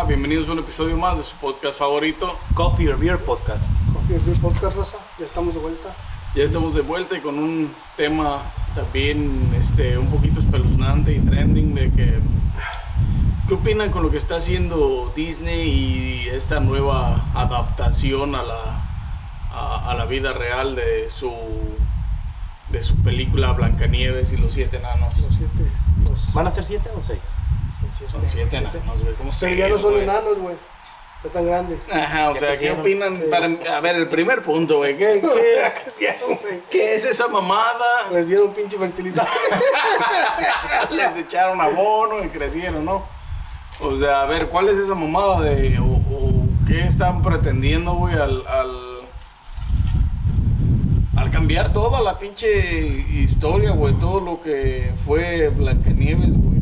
Hola, bienvenidos a un episodio más de su podcast favorito. Coffee or Beer Podcast. Coffee or Beer Podcast, raza. Ya estamos de vuelta. Ya estamos de vuelta y con un tema también este, un poquito espeluznante y trending de que... ¿Qué opinan con lo que está haciendo Disney y esta nueva adaptación a la, a, a la vida real de su, de su película Blancanieves y los siete enanos? Los siete. Los, ¿Van a ser siete o seis? Siete. Son siete enanos, güey. ¿Cómo Pero ya no son enanos, güey. Ya están grandes. Ajá, o sea, ¿qué opinan? Para, a ver, el primer punto, güey. ¿Qué, es esa mamada? Les dieron pinche fertilizante. Les echaron abono y crecieron, ¿no? O sea, a ver, ¿cuál es esa mamada de... o, o qué están pretendiendo, güey, al, al... Al cambiar toda la pinche historia, güey, todo lo que fue Blancanieves, güey.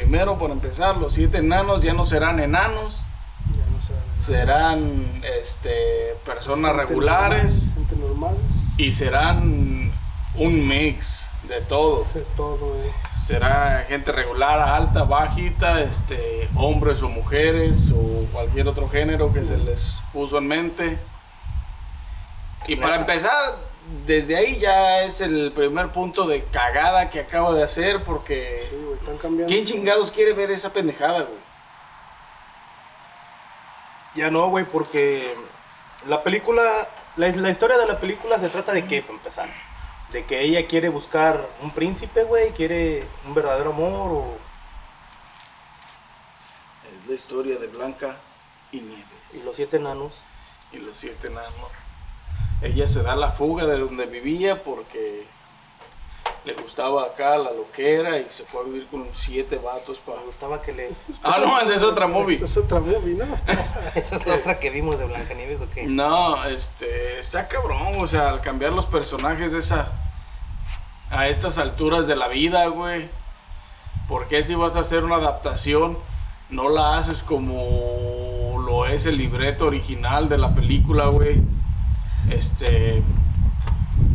Primero, por empezar, los siete enanos ya no serán enanos, ya no serán enanos. serán, este, personas Gente regulares normal, Gente normales. y serán un mix de todo. De todo, güey. será gente regular, alta, bajita, este, hombres o mujeres o cualquier otro género que se les puso en mente. Y para empezar, desde ahí ya es el primer punto de cagada que acabo de hacer porque Sí, güey. Están cambiando. ¿quién chingados quiere ver esa pendejada, güey? Ya no, güey, porque la película, la, la historia de la película se trata de qué, para empezar. De que ella quiere buscar un príncipe, güey, quiere un verdadero amor o... Es la historia de Blanca y Nieves Y los siete enanos. y los siete enanos. Ella se da la fuga de donde vivía porque le gustaba acá la loquera y se fue a vivir con siete vatos para... Me gustaba que le... Ah, no, esa es otra movie. Esa es otra movie, ¿no? ¿Esa es la otra que vimos de Blancanieves o qué? No, este, está cabrón, o sea, al cambiar los personajes de esa, a estas alturas de la vida, güey. ¿Por qué si vas a hacer una adaptación, no la haces como lo es el libreto original de la película, güey? Este,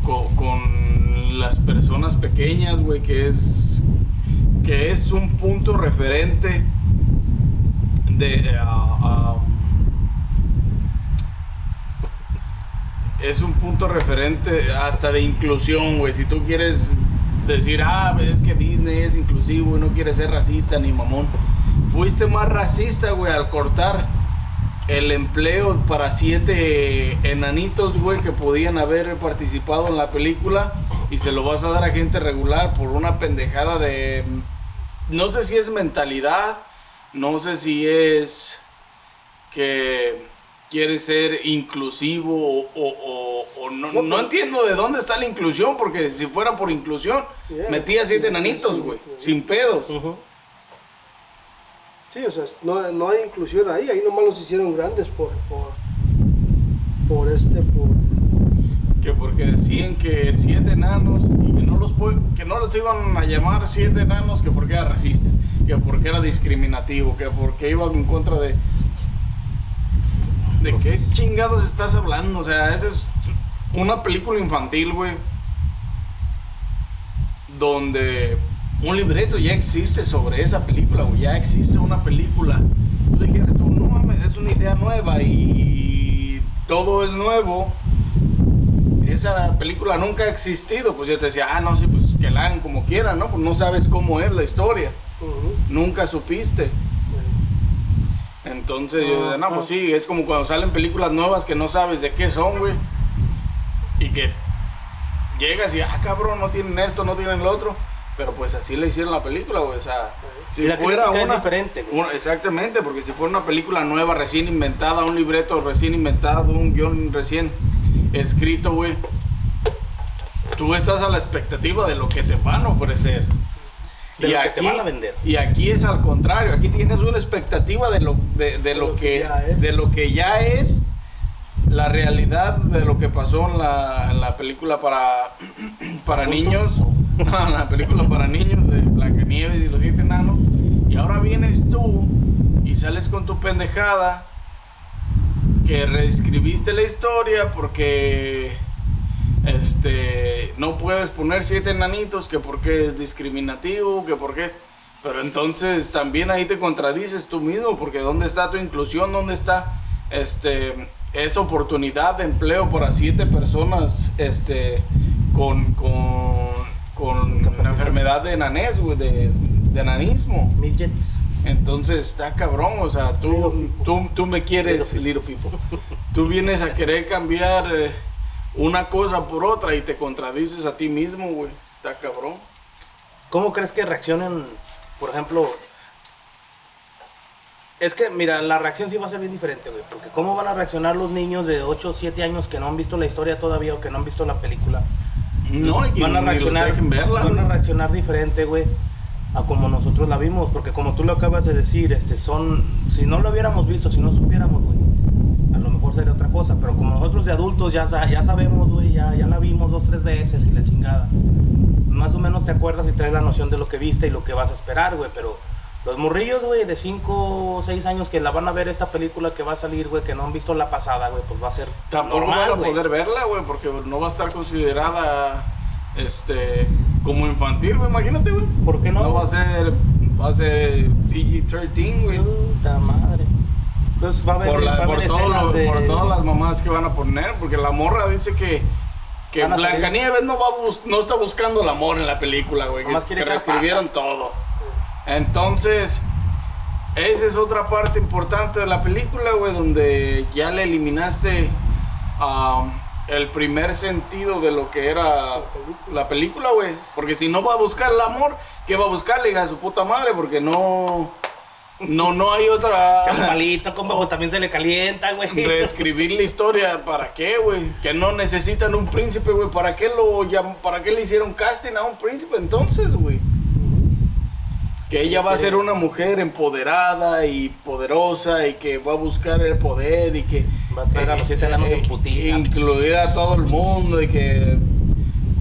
co- con, las personas pequeñas, güey, que es, que es un punto referente de... ah, ah, es un punto referente hasta de inclusión, güey. Si tú quieres decir, ah, es que Disney es inclusivo y no quiere ser racista ni mamón. Fuiste más racista, güey, al cortar el empleo para siete enanitos, güey, que podían haber participado en la película y se lo vas a dar a gente regular por una pendejada de... No sé si es mentalidad, no sé si es que quiere ser inclusivo o, o- o- o no, No, entiendo de dónde está la inclusión, porque si fuera por inclusión, Yeah, metía siete enanitos, güey, sin pedos. Ujú. Sí, o sea, no, no hay inclusión ahí. Ahí nomás los hicieron grandes por. por. por este. por. Que porque decían que siete enanos y que no los que no los iban a llamar siete enanos que porque era racista, que porque era discriminativo, que porque iban en contra de ¿De qué chingados estás hablando? O sea, esa es una película infantil, güey. Donde un libreto ya existe sobre esa película, güey. Ya existe una película. Tú dijeras tú, no mames, es una idea nueva y todo es nuevo. Esa película nunca ha existido. Pues yo te decía, ah, no, sí, pues que la hagan como quieran, ¿no? Pues no sabes cómo es la historia. Nunca supiste. Entonces yo decía, no, pues sí, es como cuando salen películas nuevas que no sabes de qué son, güey. Y que llegas y, ah, cabrón, no tienen esto, no tienen lo otro. Pero pues así le hicieron la película, güey. O sea, si Y la fuera crítica es una... diferente, güey. una- exactamente, porque si fuera una película nueva, recién inventada, un libreto recién inventado, un guion recién escrito, güey. Tú estás a la expectativa de lo que te van a ofrecer. De lo que te van a vender. Y aquí es al contrario, aquí tienes una expectativa de lo, de, de lo, que, ya es. de lo que ya es la realidad de lo que pasó en la, en la película para, para niños. La película para niños de Blancanieves y los siete enanos. Y ahora vienes tú y sales con tu pendejada que reescribiste la historia porque este no puedes poner siete enanitos que porque es discriminativo, que porque es Pero entonces también ahí te contradices tú mismo, porque ¿dónde está tu inclusión? ¿Dónde está este, esa oportunidad de empleo para siete personas este, con, con, con la enfermedad de nanés, güey, de, de nanismo? Midgets. Entonces está cabrón, o sea, tú, tú, tú me quieres, little people. Tú vienes a querer cambiar eh, una cosa por otra y te contradices a ti mismo, güey. Está cabrón. ¿Cómo crees que reaccionen, por ejemplo? Es que, mira, la reacción sí va a ser bien diferente, güey. Porque ¿cómo van a reaccionar los niños de 8 o 7 años que no han visto la historia todavía o que no han visto la película? No, y que van a reaccionar, verla, van a reaccionar diferente, güey, a como nosotros la vimos, porque como tú lo acabas de decir, este, son, si no lo hubiéramos visto, si no supiéramos, güey, a lo mejor sería otra cosa, pero como nosotros de adultos ya, ya sabemos, güey, ya, ya la vimos dos, tres veces y la chingada, más o menos te acuerdas y traes la noción de lo que viste y lo que vas a esperar, güey, pero los morrillos, güey, de 5 o 6 años que la van a ver esta película que va a salir, güey, que no han visto la pasada, güey, pues va a ser Tampoco normal, van a poder verla, güey, porque no va a estar considerada este como infantil, güey. Imagínate, güey. ¿Por qué no? No va a ser, va a ser PG-13, güey. Puta madre. Entonces va a haber, Por, la- por, haber todo escenas lo- de... por todas las mamás que van a poner, porque la morra dice que, que Blancanieves no, va no está buscando el amor en la película, güey. Que, que reescribieron todo. Entonces, esa es otra parte importante de la película, güey, donde ya le eliminaste um, el primer sentido de lo que era La película. la película, güey. Porque si no va a buscar el amor, ¿qué va a buscar? Le diga a su puta madre, porque no. No, no hay otra. Chavalito, compa, pues también se le calienta, güey. reescribir la historia, ¿para qué, güey? Que no necesitan un príncipe, güey. ¿Para qué lo para qué le hicieron casting a un príncipe entonces, güey? Que ella va a ser una mujer empoderada y poderosa y que va a buscar el poder y que Va a traer a los siete enanos en putiza. incluir a todo el mundo y que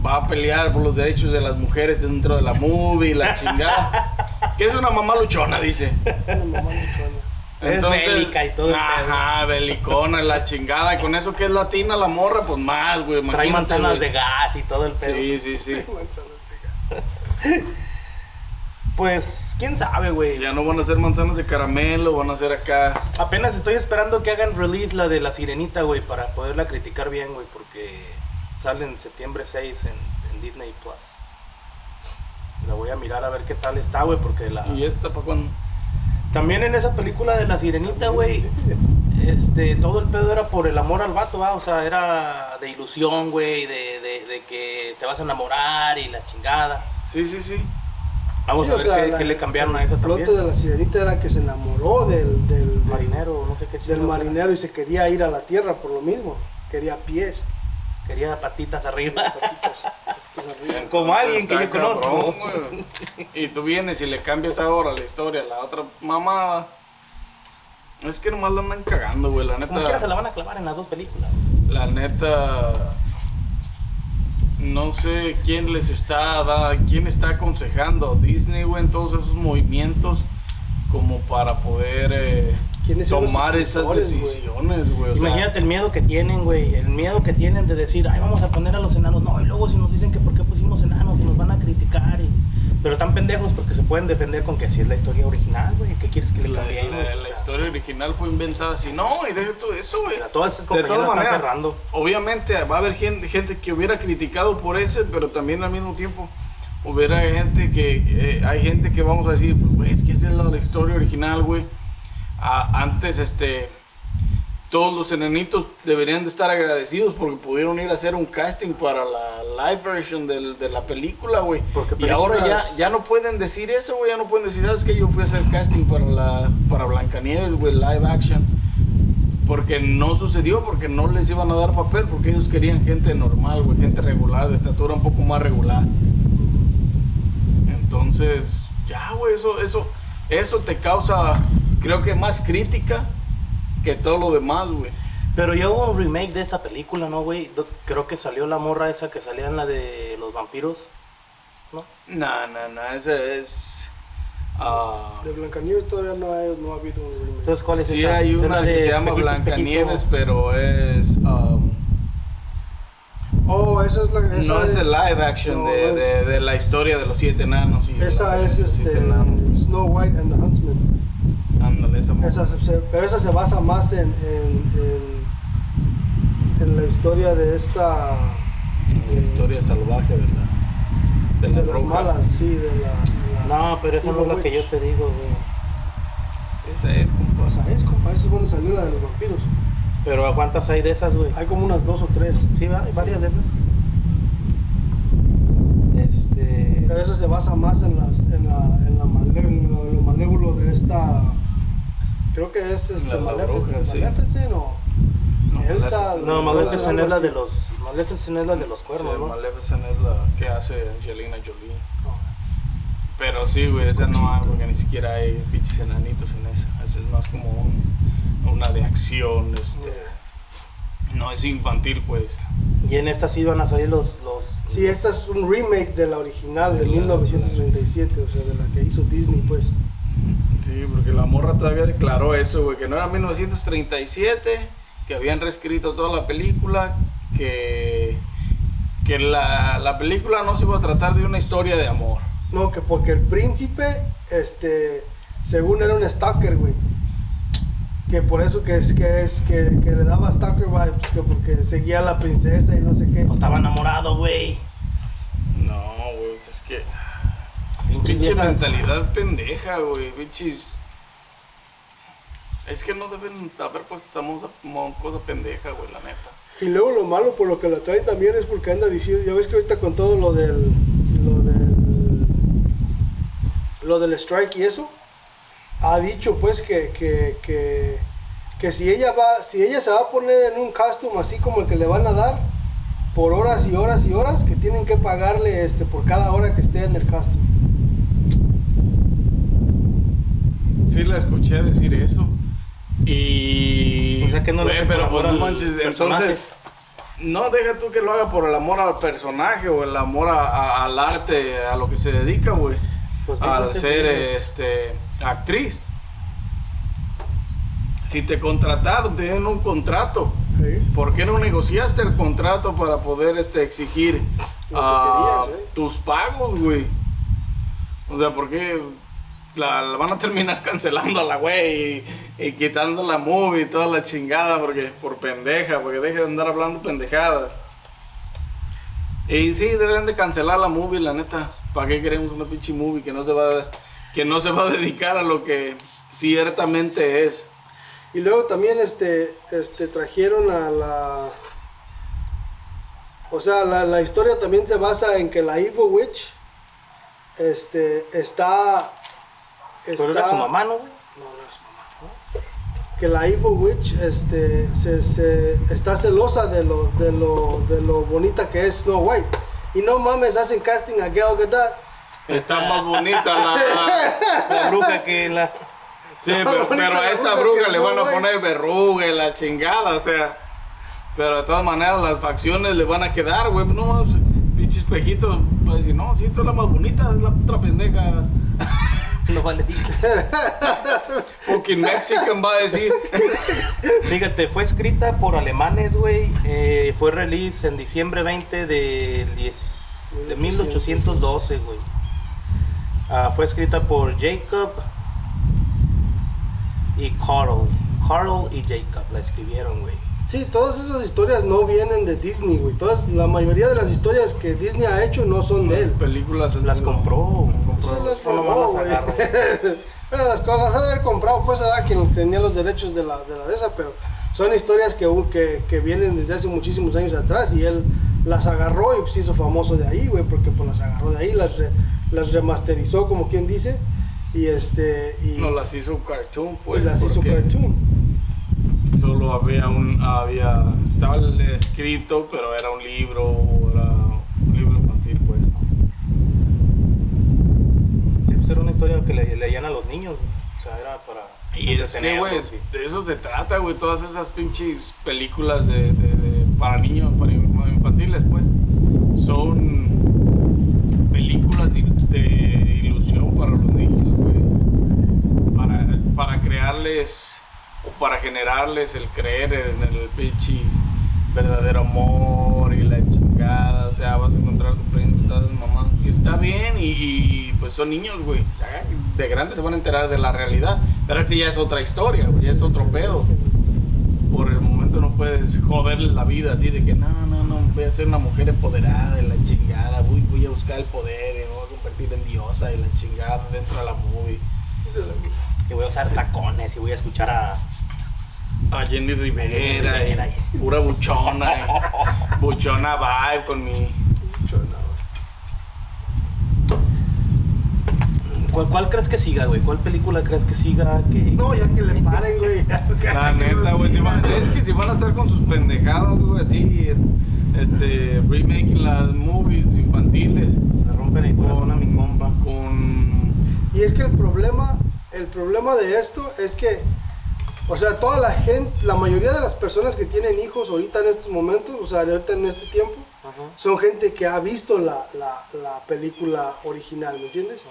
va a pelear por los derechos de las mujeres dentro de la movie, la chingada. que es una mamá luchona, dice. Una mamá luchona. Es bélica y todo el Ajá, belicona, la chingada. Y con eso que es latina la morra, pues más, güey. Trae manzanas de gas y todo el pedo. Sí, sí, sí. Manzanas de gas. Pues, quién sabe, güey. Ya no van a ser manzanas de caramelo, van a ser acá. Apenas estoy esperando que hagan release la de la sirenita, güey, para poderla criticar bien, güey, porque sale en septiembre 6 en, en Disney Plus. La voy a mirar a ver qué tal está, güey, porque la... ¿Y esta para cuándo? También en esa película de la sirenita, güey, este, todo el pedo era por el amor al vato, ¿va? o sea, era de ilusión, güey, de, de, de que te vas a enamorar y la chingada. Sí, sí, sí. Vamos Sí, a o ver sea, qué, la- qué le cambiaron a esa El también. plot de la sirenita era que se enamoró del, del, del- Marinero, no sé qué del era. marinero y se quería ir a la tierra por lo mismo. Quería pies. Quería patitas arriba. patitas, patitas arriba. Como alguien que yo conozco. cabrón. Y tú vienes y le cambias ahora la historia, la otra mamada. Es que nomás la andan cagando, güey. La Como quiera se la neta. van a clavar en las dos películas. La neta. No sé quién les está da, quién está aconsejando. Disney, güey, en todos esos movimientos como para poder eh, ¿Quiénes tomar esas decisiones, güey. o sea, Imagínate el miedo que tienen, güey. El miedo que tienen de decir, ay, vamos a poner a los enanos. No, y luego si nos dicen que por qué pusimos enanos y nos van a criticar. Y... Pero están pendejos porque se pueden defender con que así es la historia original, güey. ¿Qué quieres que le la, cambiemos? la- historia original fue inventada así. No, y deja todo eso, güey. todas esas De compañías todas maneras, cerrando. obviamente va a haber gente, gente que hubiera criticado por ese, pero también al mismo tiempo hubiera gente que eh, hay gente que vamos a decir, güey, es que esa es la, la historia original, güey. Antes, este, todos los enanitos deberían de estar agradecidos porque pudieron ir a hacer un casting para la live version del- de la película, güey. Y ahora ya, ya no pueden decir eso, güey. Ya no pueden decir, ¿sabes que Yo fui a hacer casting para la para Blancanieves, güey, live action. Porque no sucedió, porque no les iban a dar papel, porque ellos querían gente normal, güey, gente regular, de estatura un poco más regular. Entonces, ya, güey, eso, eso, eso te causa, creo que más crítica que todo lo demás, güey. Pero ya hubo un remake de esa película, ¿no, güey? Creo que salió la morra esa que salía en la de los vampiros. ¿No? No, no, no, ese es... ah, De Blancanieves todavía no ha, no ha habido un remake. Entonces, ¿cuál es Sí, esa? hay Es la una de que se llama Blancanieves, pero es. um, Oh, esa es la. Esa no es, el live action no, de, es- de, de la historia de los siete enanos. Y Esa la- es este. Snow White and the Huntsman. Ándale, esa. Esa se- pero esa se basa más en, en, en, en la historia de esta. La historia salvaje de la, de de la las bruja. malas, sí, de la. de la- No, pero esa no es la que yo te digo, güey. Esa es, compa. O sea, es, compa, esa es donde salió la de los vampiros. Pero ¿a cuántas hay de esas, güey? Hay como unas dos o tres. Sí, ¿verdad? hay varias de esas. Este. Pero esa se basa más en, las, en, la, en, la male- en lo, lo malévolo de esta. Creo que es este, La- la Malefic- bruja, sí. Maleficent o. No, Elsa. No, Maleficent es la de los. Maleficent es la de los Sí, cuernos, ¿no? Maleficent es la que hace Angelina Jolie. Pero sí, güey, esa no hay, porque ni siquiera hay pinches enanitos en esa. Esa es más como un- una de acción, este. No es infantil, pues. Y en esta sí van a salir los. los Sí, esta es un remake de la original de De la- 1937, o sea, de la que hizo Disney, pues. Sí, porque la morra todavía declaró eso, güey, que no era 1937, que habían reescrito toda la película, que, que la, la película no se iba a tratar de una historia de amor. No, que porque el príncipe, este, según era un stalker, güey. Que por eso que es que es que, que le daba stalker vibes, que porque seguía a la princesa y no sé qué. No estaba enamorado, güey. No, güey, pues es que... Pinche viejas. mentalidad pendeja, güey, pinches... Es que no deben haber puesto esta cosa pendeja, güey, la neta. Y luego lo malo por lo que la traen también es porque anda diciendo, ya ves que ahorita con todo lo del lo del lo del strike y eso, ha dicho pues que, que, que, que si ella va, si ella se va a poner en un costume así como el que le van a dar, por horas y horas y horas, que tienen que pagarle este por cada hora que esté en el costume. Sí, la escuché decir eso. Y. O sea que no lo Güey, por pero amor pues no manches, entonces. No deja tú que lo haga por el amor al personaje o el amor a- a- al arte, a lo que se dedica, güey. Pues al ser este actriz. Si te contrataron, te un contrato. ¿Por qué no negociaste el contrato para poder este, exigir Lo querías, ¿eh? tus pagos, güey? O sea, ¿por qué la, van a terminar cancelando a la güey y, y quitando la movie y toda la chingada porque por pendeja, porque deje de andar hablando pendejadas? Y sí, deberían de cancelar la movie, la neta. ¿Para qué queremos una pinche movie que no se va a, que no se va a dedicar a lo que ciertamente es? Y luego también este, este trajeron a la. O sea, la, la historia también se basa en que la Evil Witch este, está. Pero era su mamá, ¿no, güey? No, no es mamá. Que la Evil Witch este, se, se- está celosa de lo, de, lo, de lo bonita que es Snow White. Y no mames, hacen casting a Gal Gadot. Está más bonita la... La bruja que la. Sí, pero, pero a esta bruja le no, van a poner verruga y la chingada, o sea. Pero de todas maneras las facciones le van a quedar, güey. No más, pinche espejito va a decir, no, sí, tú eres la más bonita, es la otra pendeja. No vale. Fucking Mexican va a decir. Fíjate, fue escrita por alemanes, güey. eh, fue release en diciembre 20 de, 10 de 1812, güey. Ah, fue escrita por Jacob y Carl. Carl y Jacob la escribieron, güey. Sí, todas esas historias no vienen de Disney, güey. Todas, la mayoría de las historias que Disney ha hecho no son de Las él. películas él Las se lo- compró. Compró. las robó. Pero las cosas ha de haber comprado, pues, a quien tenía los derechos de la de, la de esa, pero son historias que, que, que vienen desde hace muchísimos años atrás y él las agarró y se hizo famoso de ahí, güey, porque pues las agarró de ahí, las, re- las remasterizó, como quien dice, y este, y, No las hizo cartoon, y pues. las hizo porque cartoon. Solo había un. Había. Estaba escrito, pero era un libro. Era un libro infantil, pues. Sí, pues era una historia que le, leían a los niños. O sea, era para. Y es que, güey, de eso se trata, güey. Todas esas pinches películas de, de- de- para niños, para infantiles, pues. Son películas de, de ilusión para los niños, güey. Para, para crearles o para generarles el creer en el pinche verdadero amor y la chingada. o sea, vas a encontrar tu príncipe, todas esas mamás. Que está bien y, y, pues son niños, güey. De grandes se van a enterar de la realidad. Pero así ya es otra historia, ya es otro pedo. Por el momento no puedes joderle la vida así de que no, no, no, voy a ser una mujer empoderada y la chingada, voy, voy a buscar el poder y me voy a convertir en diosa y la chingada dentro de la movie. Y voy a usar tacones y voy a escuchar a. A Jenny Rivera, Rivera, y pura buchona, eh. buchona vibe con mi... ¿Cuál, cuál crees que siga, güey? ¿Cuál película crees que siga? Que... No, ya que le paren, güey. ya, La neta, güey, si sigan. van- es que si van a estar con sus pendejadas, güey, así, este, remaking las movies infantiles, Me rompen el corazón a mi compa. con... Y es que el problema, el problema de esto es que, o sea, toda la gente, la mayoría de las personas que tienen hijos ahorita en estos momentos, o sea, ahorita en este tiempo, son gente que ha visto la, la, la película original, ¿me entiendes?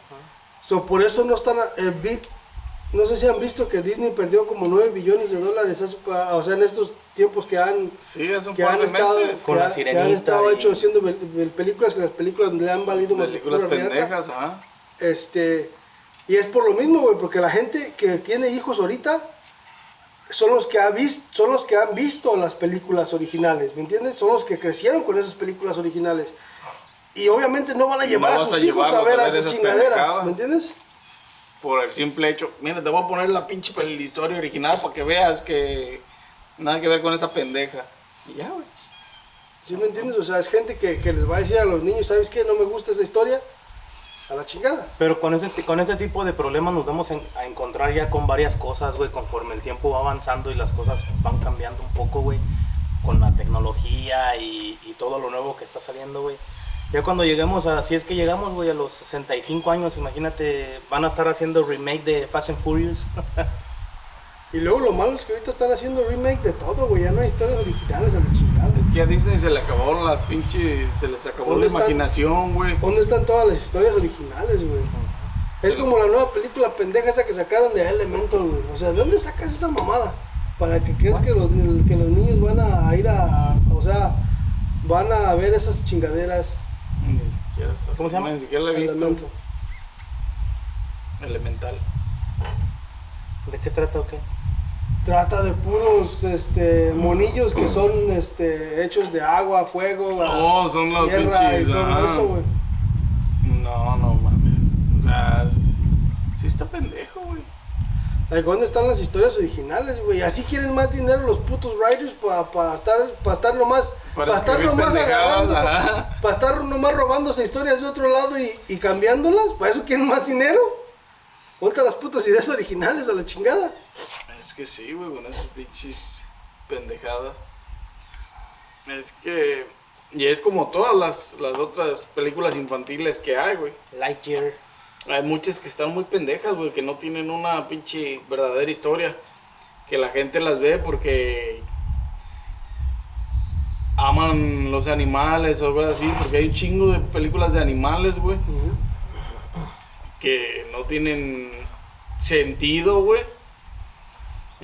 So, por eso no están, eh, vi- no sé si han visto que Disney perdió como 9 billones de dólares, pa- o sea, en estos tiempos que han, Sí, hace un que par han de estado, meses. Con que la que han estado y- hecho haciendo pel- pel- películas que las películas le han valido más que Películas pendejas, ajá. Este, y es por lo mismo, güey, porque la gente que tiene hijos ahorita son los que ha visto, son los que han visto las películas originales, ¿me entiendes? Son los que crecieron con esas películas originales. Y obviamente no van a llevar no a sus a hijos a ver a esas chingaderas. ¿me entiendes? Por el simple hecho, mira, te voy a poner la pinche pel- historia original para que veas que nada que ver con esa pendeja. Y ya, güey. ¿Sí me entiendes? O sea, es gente que, que les va a decir a los niños, ¿sabes qué? No me gusta esa historia. A la chingada. Pero con ese, con ese tipo de problemas nos vamos en- a encontrar ya con varias cosas, güey, conforme el tiempo va avanzando y las cosas van cambiando un poco, güey, con la tecnología y, y todo lo nuevo que está saliendo, güey. Ya cuando lleguemos a, si es que llegamos, güey, a los 65 años, imagínate, van a estar haciendo remake de Fast and Furious. Y luego lo malo es que ahorita están haciendo remake de todo, güey. Ya no hay historias originales a la chingada. Es que a Disney se le acabaron las pinches, se les acabó ¿Dónde la imaginación, güey. ¿Dónde están todas las historias originales, güey? Es Sí. como la nueva película pendeja esa que sacaron de Elemental, güey. O sea, ¿de dónde sacas esa mamada? Para que creas que los, que los niños van a ir a, o sea, van a ver esas chingaderas. Ni siquiera ¿Cómo se llama? Ni siquiera la he visto. Elemental. Elemental. ¿De qué trata o qué? Trata de puros este, monillos que son este, hechos de agua, fuego, No, son los tierra y pinches, todo ajá. eso, güey. No, no mames. O sea, sí está pendejo, güey. ¿Dónde están las historias originales, güey? Así quieren más dinero los putos writers para estar, pa estar nomás, Para estar nomás agarrando, para estar nomás robándose historias de otro lado y, y cambiándolas. ¿Para eso quieren más dinero? Ponte las putas ideas originales a la chingada. Es que sí, güey, con esas pinches pendejadas. Es que. Y es como todas las, las otras películas infantiles que hay, güey. Lightyear. Hay muchas que están muy pendejas, güey, que no tienen una pinche verdadera historia. Que la gente las ve porque aman los animales o algo así. Porque hay un chingo de películas de animales, güey, que no tienen sentido, güey.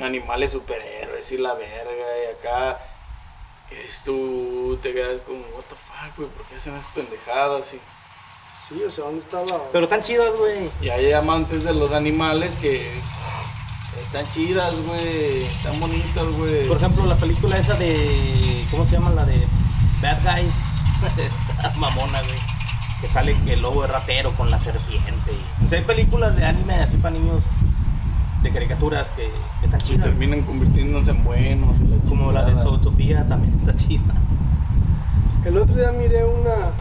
Animales superhéroes y la verga, y acá es tú te quedas como, what the fuck, güey, ¿por qué hacen esas pendejadas? Y, Sí, o sea, ¿dónde está la...? Pero tan chidas, güey. y hay amantes de los animales que están chidas, güey, están bonitas, güey. Por ejemplo, la película esa de. ¿Cómo se llama? La de Bad Guys. Está mamona, güey. Que sale el lobo es ratero con la serpiente. y- O sea, hay películas de anime así para niños de caricaturas que, que están Y chidas. terminan convirtiéndose en buenos. y la Como la de. Zootopia también está chida. El otro día miré una...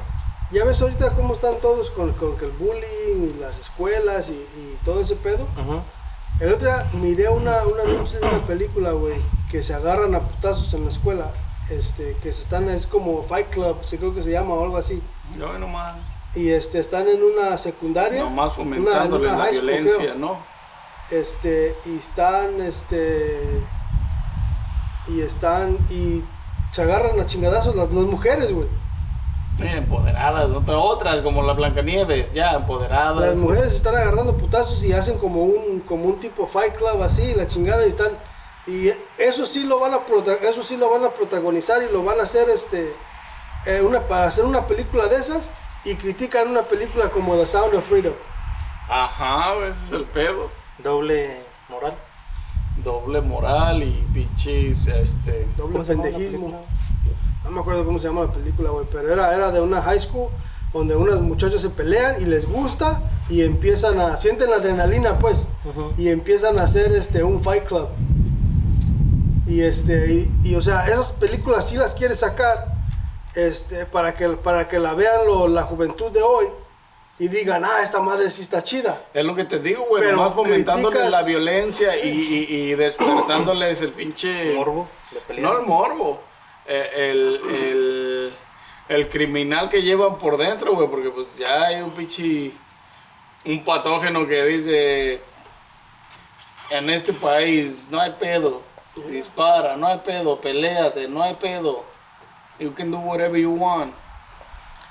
Ya ves ahorita cómo están todos con, con que el bullying y las escuelas y, y todo ese pedo. Ujú. El otro día miré una, un anuncio de una película, güey, que se agarran a putazos en la escuela. Este, que se están, es como Fight Club, sí creo que se llama o algo así. Yo nomás, Y este, están en una secundaria. nomás una- fomentándole una la high school, violencia, creo. ¿no? Este, y están, este, y están, y se agarran a chingadazos las, las mujeres, güey. Eh, empoderadas, otra- otras como la Blancanieves, ya empoderadas. Las mujeres están agarrando putazos y hacen como un, como un tipo Fight Club así, la chingada, y están, y eso sí lo van a, eso sí lo van a protagonizar y lo van a hacer, este, eh, una, para hacer una película de esas y critican una película como The Sound of Freedom. Ajá, ese es el pedo. Doble moral. Doble moral y pinches, este... Doble ¿Cómo se llama la pendejismo. No me acuerdo cómo se llama la película, güey, pero era, era de una high school donde unos muchachos se pelean y les gusta y empiezan a, sienten la adrenalina, pues, y empiezan a hacer este, un fight club. Y, este, y, y, o sea, esas películas sí las quiere sacar este, para, que, para que la vean lo- la juventud de hoy y digan, ah, esta madre sí está chida. Es lo que te digo, güey, Pero nomás fomentándoles criticas- la violencia y, y- y despertándoles el pinche... Morbo. De pelea. No el morbo, eh, el, el, el criminal que llevan por dentro, güey, porque pues ya hay un pinche, un patógeno que dice, en este país no hay pedo, dispara, no hay pedo, peleate, no hay pedo, you can do whatever you want.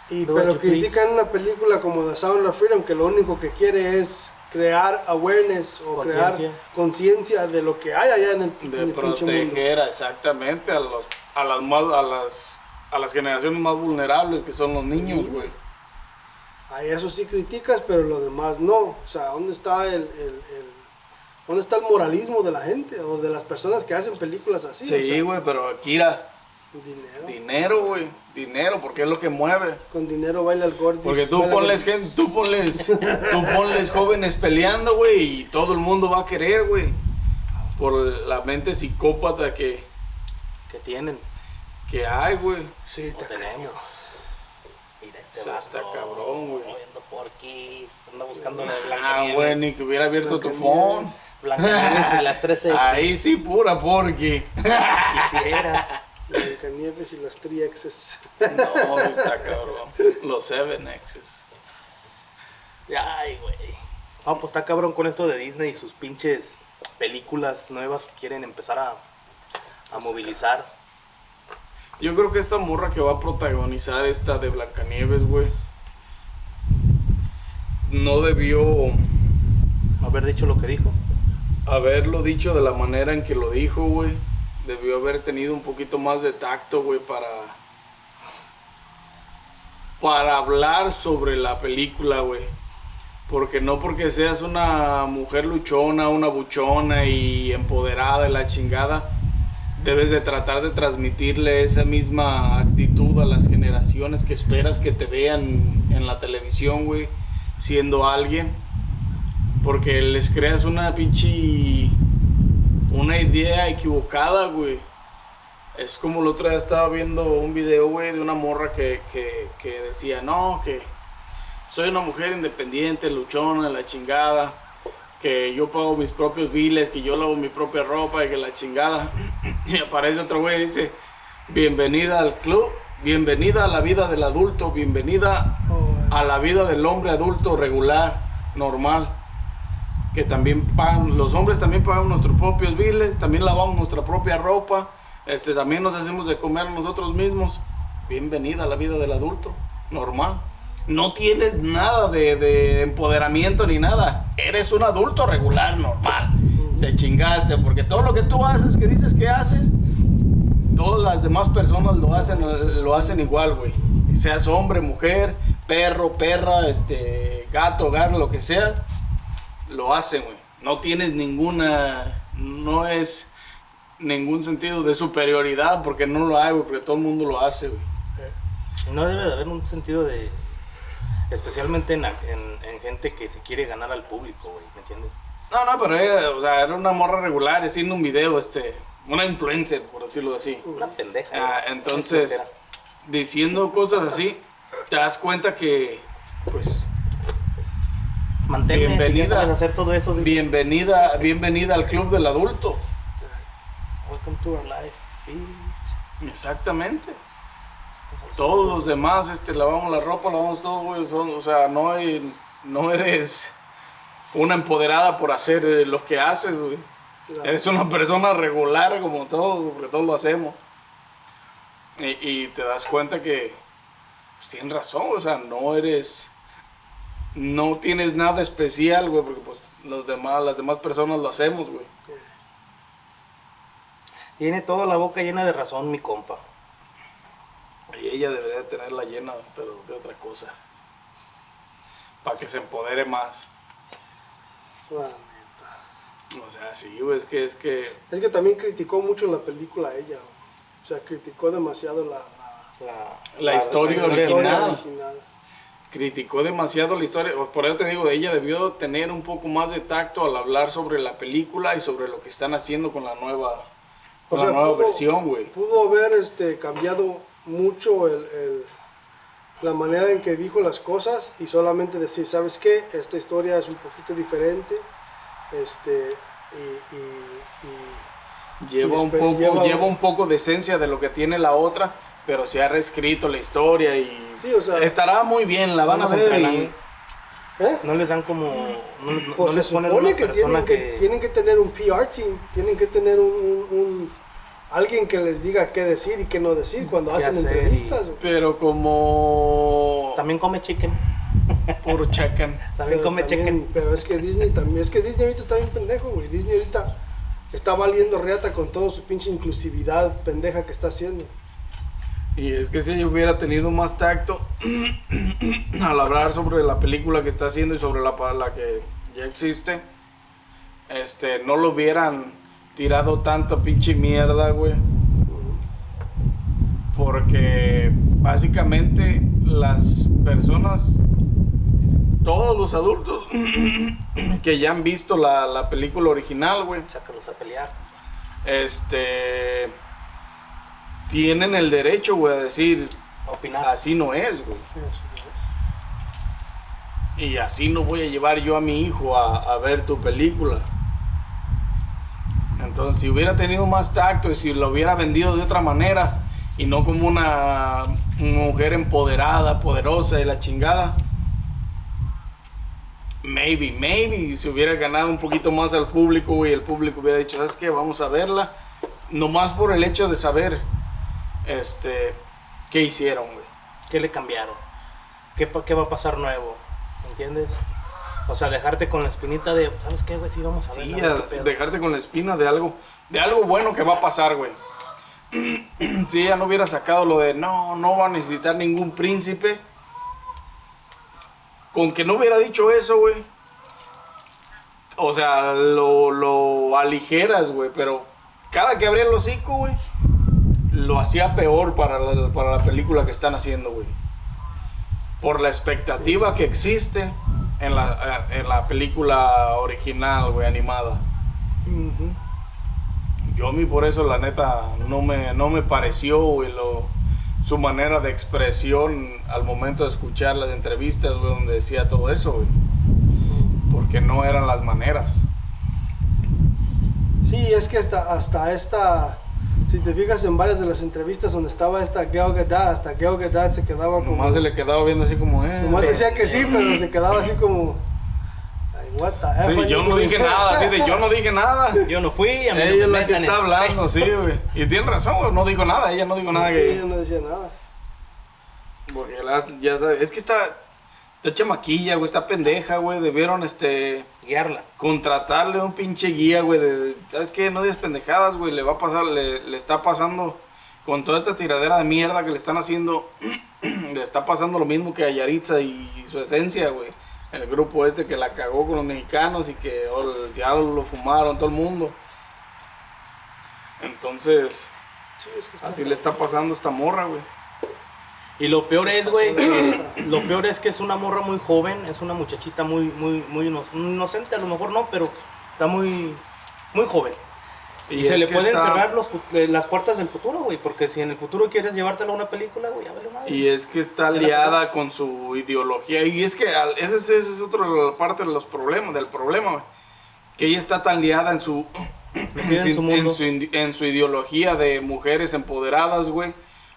Y, Do pero you please. critican una película como The Sound of Freedom que lo único que quiere es crear awareness o crear Conciencia. conciencia de lo que hay allá en el, De en el pinche mundo. proteger exactamente a, los, a, las más, a, las, a las generaciones más vulnerables que son los niños, güey. Ahí eso sí criticas, pero lo demás no. O sea, ¿dónde está el, el- el- dónde está el moralismo de la gente o de las personas que hacen películas así? O Sí, sea, güey, pero aquí era dinero. dinero, güey, dinero, porque es lo que mueve. Con dinero baila el gordis. Porque tú ponles, gente, tú ponles, tú ponles jóvenes peleando, güey, y todo el mundo va a querer, güey. Por la mente psicópata que, Que tienen. que hay, güey. Sí, está tenemos. Mira este O sea, vato. está cabrón, güey. Moviendo porquis. Anda buscando la Ah, güey, ni que hubiera abierto tu phone. Blancanieves y las 13 Ahí sí, pura porque. quisieras. Blancanieves y las 3Xs. No, está cabrón. Los 7 X's. Ay, güey. No, pues está cabrón con esto de Disney y sus pinches películas nuevas que quieren empezar a, a movilizar. Yo creo que esta morra que va a protagonizar esta de Blancanieves, güey. No debió Haber dicho lo que dijo. haberlo dicho de la manera en que lo dijo, güey. Debió haber tenido un poquito más de tacto, güey, para. Para hablar sobre la película, güey. Porque no porque seas una mujer luchona, una buchona y empoderada y la chingada, debes de tratar de transmitirle esa misma actitud a las generaciones que esperas que te vean en la televisión, güey, siendo alguien. Porque les creas una pinche. Una idea equivocada, güey. Es como el otro día estaba viendo un video, güey, de una morra que, que, que decía, no, que soy una mujer independiente, luchona, la chingada, que yo pago mis propios biles, que yo lavo mi propia ropa y que la chingada. Y aparece otro güey y dice, bienvenida al club, bienvenida a la vida del adulto, bienvenida Oh, a la vida del hombre adulto regular, normal. Que también pagan, los hombres también pagan nuestros propios biles, también lavamos nuestra propia ropa, este, también nos hacemos de comer nosotros mismos. Bienvenida a la vida del adulto, normal. No tienes nada de, de empoderamiento ni nada. Eres un adulto regular, normal. Te chingaste, porque todo lo que tú haces, que dices que haces, todas las demás personas lo hacen, lo hacen igual, güey. Seas hombre, mujer, perro, perra, este, gato, gato, lo que sea, lo hacen, güey. No tienes ninguna, no es ningún sentido de superioridad porque no lo hay, güey, porque todo el mundo lo hace, güey. No debe de haber un sentido de. Especialmente en, en- en gente que se quiere ganar al público, güey, ¿me entiendes? No, no, pero ella, o sea, era una morra regular haciendo un video, este, una influencer, por decirlo así. Una pendeja. Ah, entonces, Es diciendo cosas así, te das cuenta que, pues, Manténme, Bienvenida. si ya sabes hacer todo eso. di- bienvenida, bienvenida al club del adulto. Welcome to our life, bitch. Exactamente. Todos los demás, este, lavamos la ropa, lavamos todo, güey, son- o sea, no, hay- no eres una empoderada por hacer eh, lo que haces, güey. Eres una persona regular como todos, porque todos lo hacemos. Y, y te das cuenta que pues, tienes razón, o sea, no eres, no tienes nada especial, güey, porque pues los demás, las demás personas lo hacemos, güey. Tiene toda la boca llena de razón, mi compa. Y ella debería de tenerla llena, pero de otra cosa. Para que se empodere más. La neta. O sea, sí, güey, es que, es que... Es que también criticó mucho la película ella. güey. O sea, criticó demasiado la, la- La historia la historia original. original. Criticó demasiado la historia. Por eso te digo, ella debió tener un poco más de tacto al hablar sobre la película y sobre lo que están haciendo con la nueva, con O sea, la nueva pudo- versión, güey. Pudo haber este, cambiado mucho el, el- la manera en que dijo las cosas y solamente decir, ¿sabes qué? Esta historia es un poquito diferente. Este, y, y- y- Lleva y un poco, lleva- lleva un poco de esencia de lo que tiene la otra, pero se ha reescrito la historia y Sí, o sea- estará muy bien, la van a ver. y- güey. ¿eh? No les dan como. No, no- Pues no se les supone que tienen que, tienen que tener un PR team, tienen que tener un, un- un- alguien que les diga qué decir y qué no decir cuando hacen sé, entrevistas. y- güey. Pero como También come chicken. puro checan. También Pero, come también- chicken. pero es que Disney también, es que Disney ahorita está bien pendejo, güey. Disney ahorita está valiendo reata con toda su pinche inclusividad pendeja que está haciendo. Y es que si ella hubiera tenido más tacto al hablar sobre la película que está haciendo y sobre la, la que ya existe, este, no lo hubieran tirado tanta pinche mierda, güey. Porque básicamente las personas, todos los adultos que ya han visto la, la película original, güey, Sácalos a pelear. este, tienen el derecho, güey, a decir, opinar. así no es, güey. Y así no voy a llevar yo a mi hijo a, a ver tu película. Entonces, si hubiera tenido más tacto y si lo hubiera vendido de otra manera y no como una mujer empoderada, poderosa y la chingada, maybe, maybe se hubiera ganado un poquito más al público y el público hubiera dicho, ¿sabes qué? Vamos a verla. Nomás por el hecho de saber este, qué hicieron, güey. ¿Qué le cambiaron? ¿Qué, ¿Qué va a pasar nuevo? ¿Entiendes? O sea, dejarte con la espinita de, ¿sabes qué, güey? Sí, vamos a ver. Sí, a dejarte con la espina de algo, de algo bueno que va a pasar, güey. si ella no hubiera sacado lo de no, no va a necesitar ningún príncipe. Con que no hubiera dicho eso, güey. O sea, lo, lo aligeras, güey. Pero cada que abría el hocico, güey, lo hacía peor para la, para la película que están haciendo, güey. Por la expectativa que existe en la, en la película original, güey, animada. Yo a mí por eso la neta no me, no me pareció güey, lo, su manera de expresión al momento de escuchar las entrevistas güey, donde decía todo eso, güey. Porque no eran las maneras. Sí, es que hasta, hasta esta, si te fijas en varias de las entrevistas donde estaba esta Gal Gadot, hasta Gal Gadot se quedaba como... Nomás se le quedaba viendo así como, eh. Nomás decía que sí, pero se quedaba así como... Ay, what the F Sí, yo you no dije nada, así de yo no dije nada. Yo no fui, a mí Ella es la que está hablando, sí, güey. Y tiene razón, güey, no dijo nada, ella no dijo nada Sí, que... ella no decía nada. Porque las- ya sabes, es que está, está chamaquilla, güey, está pendeja, güey, debieron, este... Guiarla. contratarle un pinche guía, güey, de, ¿sabes qué? No digas pendejadas, güey, le va a pasar, le, le está pasando con toda esta tiradera de mierda que le están haciendo, le está pasando lo mismo que a Yaritza y, su esencia, güey. El grupo este que la cagó con los mexicanos y que oh, ya lo fumaron todo el mundo. Entonces, Sí, es que está así le está pasando a esta morra, güey. Y lo peor es, güey, lo peor es que es una morra muy joven, es una muchachita muy, muy, muy ino- inocente, a lo mejor no, pero está muy, muy joven. Y, se le pueden está- cerrar los, eh, las puertas del futuro, güey, porque si en el futuro quieres llevártela a una película, güey, ya vale madre. Y es que está aliada con su ideología. Y es que ese, es- es otra parte de los problemas, del problema, güey. Que ella está tan liada en su, en en, su mundo. su, en su ideología de mujeres empoderadas, güey.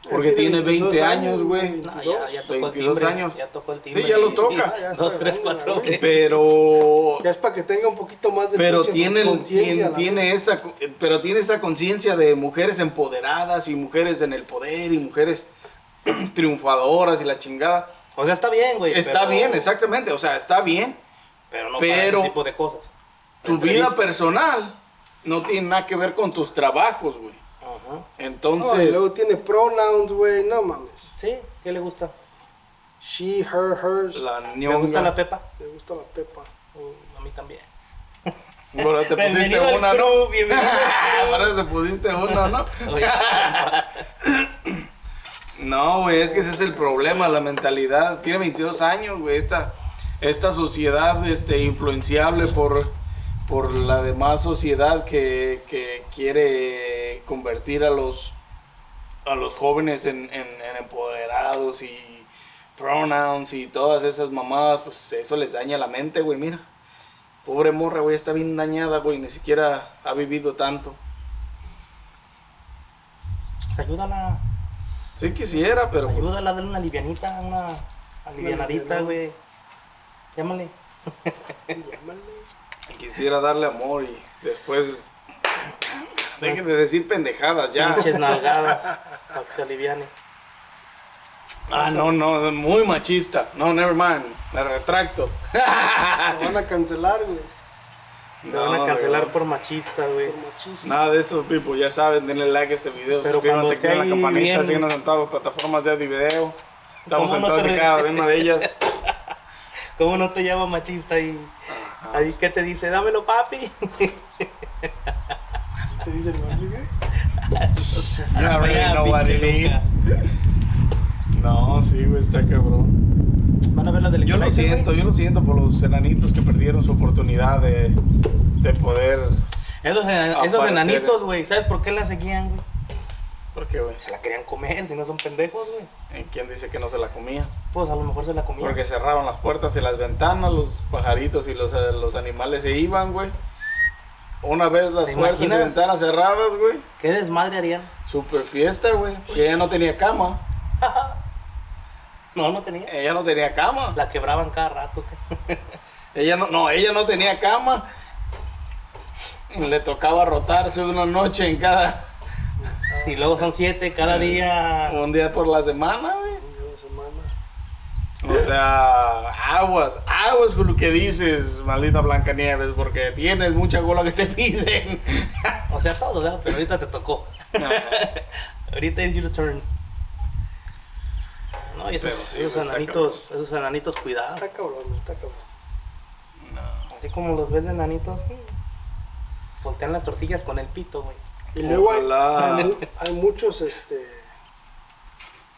Porque tiene tiene 20 22 años, güey. No, ya, ya tocó el 22 timbre. años. Ya tocó el timbre. Sí, ya lo toca. Ya, ya Dos, tres, cuatro. Pero Ya es para que tenga un poquito más de pero tiene, tiene, tiene esa pero tiene esa conciencia de mujeres empoderadas y mujeres en el poder y mujeres triunfadoras y la chingada. O sea, está bien, güey. Está pero- bien, exactamente, o sea, está bien. Pero no Pero- para ese tipo de cosas. Tu vida personal no tiene nada que ver con tus trabajos, güey. Ajá. Ajá. No, y Entonces, luego tiene pronouns, güey. No mames. Sí, ¿qué le gusta? She, her, hers. la ¿Le gusta la pepa? Le gusta la pepa. Uh, a mí también. Bueno, te pusiste Bienvenido al una, ¿no? bienvenido. Ahora te pusiste una, ¿no? No, güey, es que ese es el problema, la mentalidad. Tiene 22 años, güey. Esta, esta sociedad este, influenciable por, por la demás sociedad que, que quiere convertir a los, a los jóvenes en, en- en empoderados y pronouns y todas esas mamadas, pues eso les daña la mente, güey, mira. Pobre morra, güey, está bien dañada, güey, ni siquiera ha vivido tanto. pues ayúdala. Sí quisiera, pero pues, Ayúdala, dale una livianita, una alivianadita, liviana. güey. Llámale. Llámale. Quisiera darle amor y después. Dejen de decir pendejadas ya. Pinches nalgadas. Para que se aliviane. Ah, no, no, muy machista. No, never mind. Me retracto. Lo van a cancelar, güey. Me van a No, cancelar güey. por machista, güey. Por machista. Nada de eso, people. Ya saben, denle like a este video. Pero suscríbanse, cuando activen la campanita, síganos en todas las plataformas de audio y video. Estamos ¿Cómo en no re- cada una de ellas. ¿Cómo no te llama machista ahí? Ahí, ¿qué te dice? Dámelo, papi. Así te dice el Marlis, güey. Already Ya, know what it pinche is. No, sí, güey, está cabrón. Van a ver la del Yo lo siento, yo lo siento por los enanitos que perdieron su oportunidad de, de poder. Esos, esos enanitos, güey. ¿Sabes por qué la seguían, güey? ¿Por qué, güey? Se la querían comer, si no son pendejos, güey. ¿Y ¿Quién dice que no se la comía? Pues a lo mejor se la comían. Porque cerraban las puertas y las ventanas, los pajaritos y los, eh, los animales se iban, güey. Una vez las ¿Te puertas y ventanas cerradas, güey. ¿Qué desmadre harían? Super fiesta, güey. Y ella no tenía cama. No, no tenía. Ella no tenía cama. La quebraban cada rato. Ella no, no, ella no tenía cama. Le tocaba rotarse una noche en cada. Y luego son siete cada día. Un día por la semana, güey. Un día de semana. O sea, aguas, aguas con lo que dices, maldita Blancanieves, porque tienes mucha cola que te pisen. O sea, todo, ¿verdad? Pero ahorita te tocó. ahorita es your turn. No, y esos, sí, esos está enanitos, esos enanitos, cuidado. Está cabrón, está cabrón. Así como los ves de enanitos, voltean las tortillas con el pito, güey. Y luego hay, hay mu- hay muchos, este,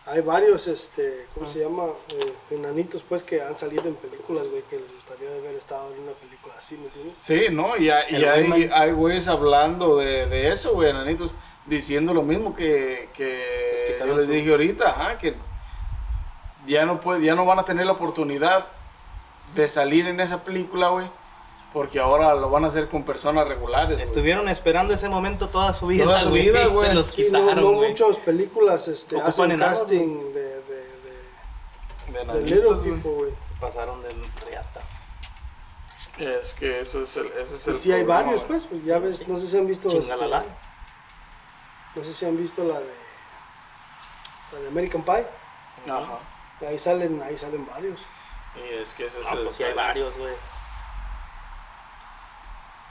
hay varios, este, ¿cómo se llama? Eh, enanitos, pues, que han salido en películas, güey, que les gustaría haber estado en una película así, ¿me entiendes? Sí, ¿no? Y, hay- y hay, güeyes hablando de, de eso, güey, enanitos, diciendo lo mismo que, yo les dije ahorita, ajá, que ya no, puede, ya no van a tener la oportunidad de salir en esa película, güey, porque ahora lo van a hacer con personas regulares. güey. Estuvieron esperando ese momento toda su vida, Toda su vida, güey. Se los Sí, no, quitaron, no güey. muchas películas, este, hacen casting de, de, de, De de little güey. people, güey. Pasaron del riata. Es que eso es el, ese es Y el sí hay problema, varios, güey. pues, ya ves, no sé si han visto, este, no sé si han visto la de, la de American Pie. Ajá. Ahí salen, ahí salen varios. Y es que ese es Ah, el pues sí hay varios, güey.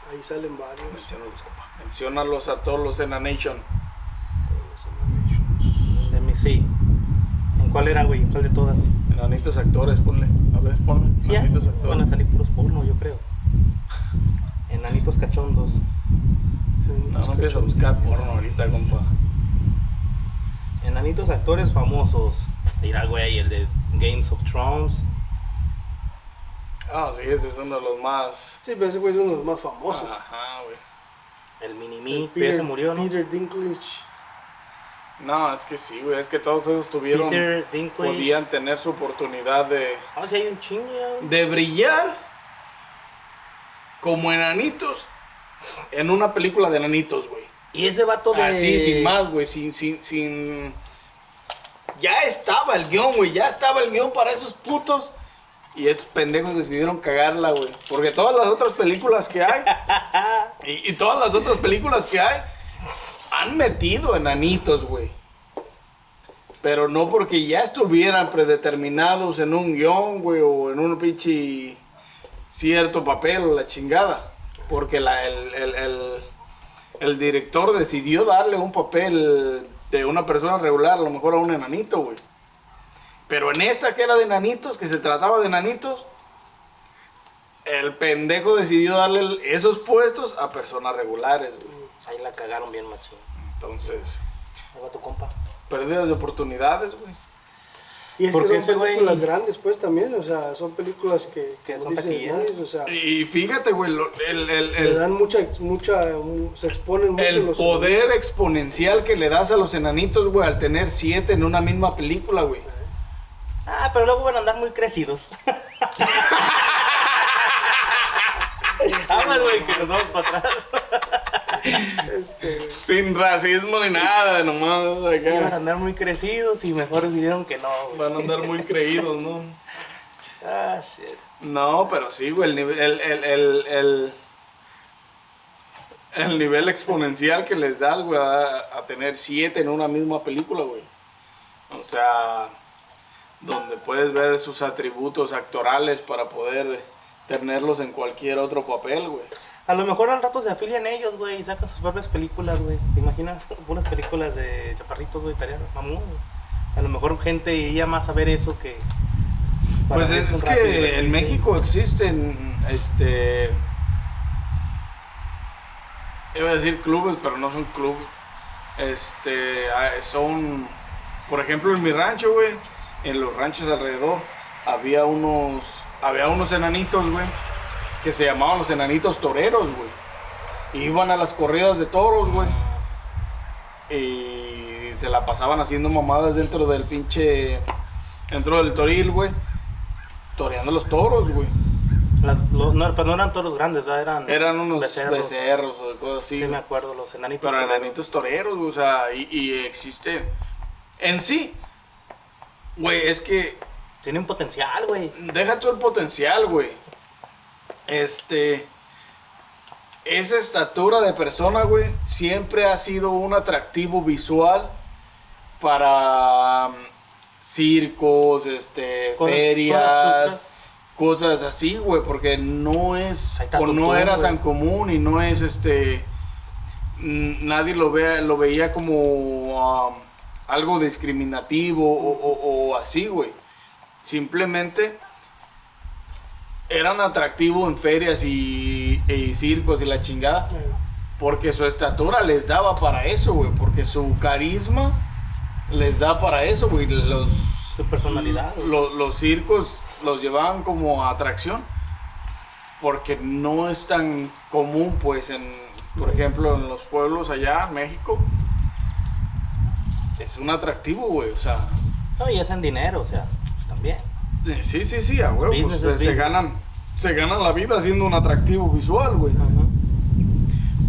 Ahí salen varios. Menciónalos, compa. Menciónalos a todos los Enanation. Todos en Let me see. ¿En cuál era, güey? ¿En cuál de todas? Enanitos actores, ponle. A ver, ponle. Sí, Enanitos van a actores. salir puros porno, yo creo. Enanitos cachondos. No, no empieces a buscar porno ahorita, compa. Enanitos actores famosos. Dirá, güey, el de Games of Thrones. Ah, sí, ese es uno de los más. Sí, pero ese güey es uno de los más famosos. Ajá, güey. El Mini-Me. El pero ya se murió, ¿no? Peter Dinklage. No, es que sí, güey. Es que todos esos tuvieron. Peter Dinklage. Podían tener su oportunidad de. Ah, sí hay un chingo. de brillar como enanitos en una película de enanitos, güey. Y ese vato de... Así, sin más, güey, sin, sin, sin... Ya estaba el guion, güey, ya estaba el guion para esos putos. Y esos pendejos decidieron cagarla, güey. Porque todas las otras películas que hay, y, y todas las otras películas que hay, han metido enanitos, güey. Pero no porque ya estuvieran predeterminados en un guion, güey, o en un pinche cierto papel o la chingada. Porque la, el, el, el- el director decidió darle un papel de una persona regular, a lo mejor a un enanito, güey. Pero en esta que era de enanitos, que se trataba de enanitos, el pendejo decidió darle esos puestos a personas regulares, güey. Ahí la cagaron bien, machín. Entonces, Ahí va tu compa. pérdidas de oportunidades, güey. Y es Porque que ese son güey- películas grandes, pues también, o sea, son películas que, Que son. Dennis, o sea, Y fíjate, güey, lo- el, el- le el- dan mucha, mucha, mu- se exponen mucho el los poder exponencial que le das a los enanitos, güey, al tener siete en una misma película, güey. Ah, pero luego van a andar muy crecidos. Vamos, güey, que nos vamos para atrás. Este, Sin racismo ni nada, nomás Iban a acá. andar muy crecidos y mejor decidieron que no, güey. Van a andar muy creídos, ¿no? Ah, shit. No, pero sí, güey, el nivel, el, el, el, el, el nivel exponencial que les das, güey, a, a tener siete en una misma película, güey. O sea, donde puedes ver sus atributos actorales para poder tenerlos en cualquier otro papel, güey. A lo mejor al rato se afilian ellos, güey, y sacan sus propias películas, güey. ¿Te imaginas? Puras películas de chaparritos, güey, estaría mamón, güey. A lo mejor gente iría más a ver eso que... Pues es, que en. México existen, este, iba a decir clubes, pero no son clubes. Este, ah, son, por ejemplo, en mi rancho, güey, en los ranchos alrededor, había unos, había unos enanitos, güey, que se llamaban los enanitos toreros, güey. Iban a las corridas de toros, güey. Y se la pasaban haciendo mamadas dentro del pinche. Dentro del toril, güey. Toreando los toros, güey. Lo- no, pero no eran toros grandes, ¿verdad? Eran, Eran unos becerros. becerros, o cosas así. Sí, me acuerdo, los enanitos. Pero toreros. enanitos toreros, güey. O sea, y, y existe. En sí, güey, es que. Tienen potencial, güey. Deja tú el potencial, güey. Este. Esa estatura de persona, güey, siempre ha sido un atractivo visual para mm, circos, este, Cosas- ferias, cosas así, güey, porque no es, o no era tan común y no es, este, nadie lo vea, lo veía como um, algo discriminativo o, o- o así, güey. Simplemente eran atractivos en ferias y, y circos y la chingada. Porque su estatura les daba para eso, güey. Porque su carisma les da para eso, güey. Los, Su personalidad, los circos los llevaban como atracción. Porque no es tan común, pues, en, por ejemplo, en los pueblos allá, en México. Es un atractivo, güey. O sea, No, y hacen dinero, o sea, también. eh, sí, sí, sí, a huevo. Pues, es se, ganan, se ganan la vida haciendo un atractivo visual, güey.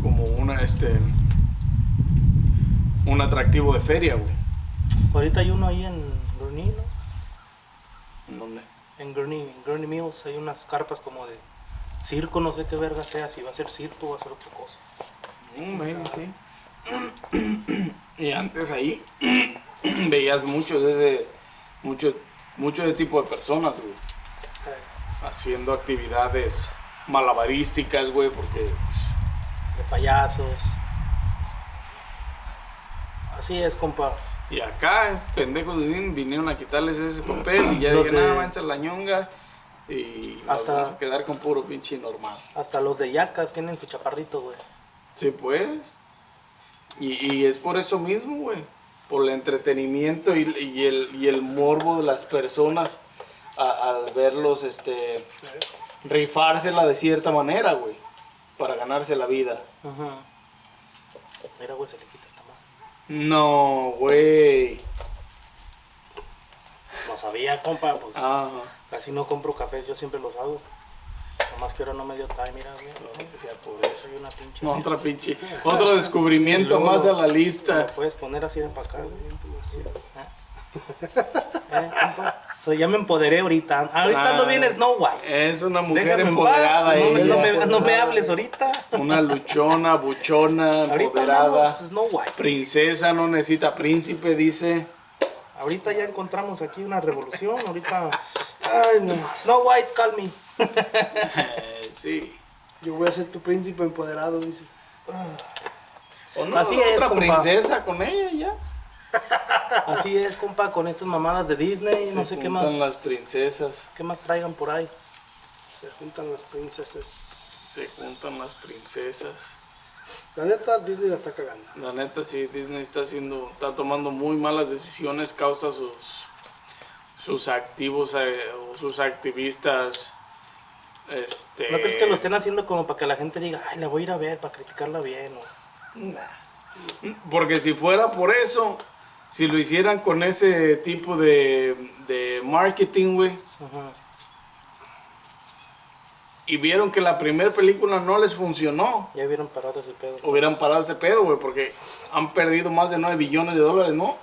como una este un atractivo de feria, güey. Ahorita hay uno ahí en Gurney, ¿no? ¿En dónde? En Gurney, en Gurney Mills hay unas carpas como de circo, no sé qué verga sea, si va a ser circo o va a ser otra cosa. Mm, maybe sí. Y antes ahí veías muchos de ese mucho mucho de tipo de personas, güey, haciendo actividades malabarísticas, güey, porque pues, De payasos. Así es, compa. y acá pendejos vinieron a quitarles ese papel y ya dijeron, de- ah, váyanse a la ñonga y Hasta- vamos a quedar con puro pinche normal. Hasta los de Yacas tienen su chaparrito, güey. Sí, pues. Y, y es por eso mismo, güey. Por el entretenimiento y, y el, y el morbo de las personas al verlos este, rifársela de cierta manera, güey. Para ganarse la vida. Ajá. Mira, güey, se le quita esta madre. No, güey. No sabía, compa, pues Ajá. casi no compro cafés, yo siempre los hago. Nomás que ahora no me dio time, mira, güey. No. Soy una pinche. No, otra pinche. Otro descubrimiento luego más a la Lo lista. puedes poner así en para acá, güey. Eh, compa. So, ya me empoderé ahorita. Ahorita Ah. ando bien Snow White. Es una mujer Déjame empoderada paz. No, me- no me, no me hables ahorita. Una luchona, buchona, Ahorita empoderada. White. Princesa no necesita príncipe, dice. Ahorita ya encontramos aquí una revolución. Ahorita. Ay, no. Snow White, call me. Sí. Yo voy a ser tu príncipe empoderado, dice. O no, Así es, otra compa. princesa con ella ya. Así es, compa, con estas mamadas de Disney, no Se sé qué juntan más, las princesas. qué más traigan por ahí. Se juntan las princesas. Se juntan las princesas. La neta, Disney la está cagando. La neta sí, Disney está haciendo, está tomando muy malas decisiones, causa sus sus activos eh, o sus activistas. Este. ¿No crees que lo estén haciendo como para que la gente diga, ay, la voy a ir a ver para criticarla bien? o- Porque si fuera por eso, si lo hicieran con ese tipo de, de marketing, güey, y vieron que la primera película no les funcionó, Ya vieron parado ese pedo. hubieran parado ese pedo, güey, porque han perdido más de 9 billones de dólares, ¿no?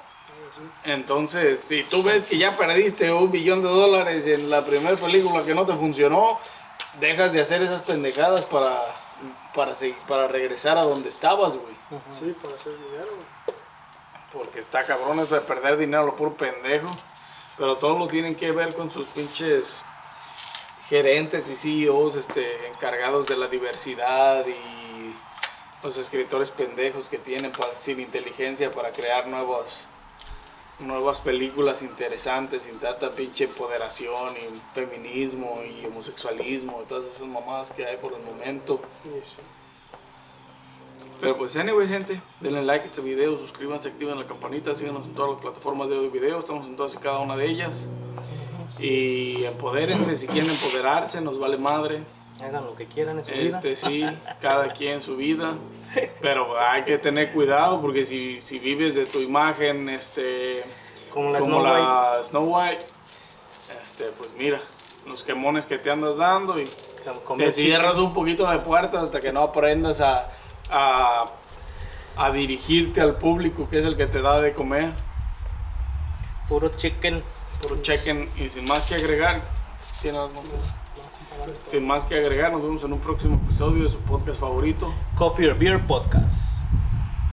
Entonces, si tú ves que ya perdiste un billón de dólares en la primera película que no te funcionó, dejas de hacer esas pendejadas para, para, para regresar a donde estabas, güey. Sí, para hacer dinero. güey. Porque está cabrón eso de perder dinero a lo puro pendejo. Pero todo lo tienen que ver con sus pinches gerentes y CEOs este, encargados de la diversidad y los escritores pendejos que tienen pa- sin inteligencia para crear nuevas, nuevas películas interesantes sin tanta pinche empoderación y feminismo y homosexualismo y todas esas mamadas que hay por el momento. Y eso. Pero pues anyway gente, denle like a este video, suscríbanse, activen la campanita, síganos en todas las plataformas de audio y video, estamos en todas y cada una de ellas. Y empodérense, si quieren empoderarse, nos vale madre. Hagan lo que quieran en su Este vida. sí, cada quien su vida. Pero hay que tener cuidado porque si, si vives de tu imagen, este, Como la como Snow White. la Snow White, este, pues mira, los quemones que te andas dando y te cierras un poquito de puertas hasta que no aprendas a, a, a dirigirte al público que es el que te da de comer. Puro chicken. Puro chequen y sin más que agregar, ¿tiene algo? Sin más que agregar, nos vemos en un próximo episodio de su podcast favorito. Coffee or Beer Podcast.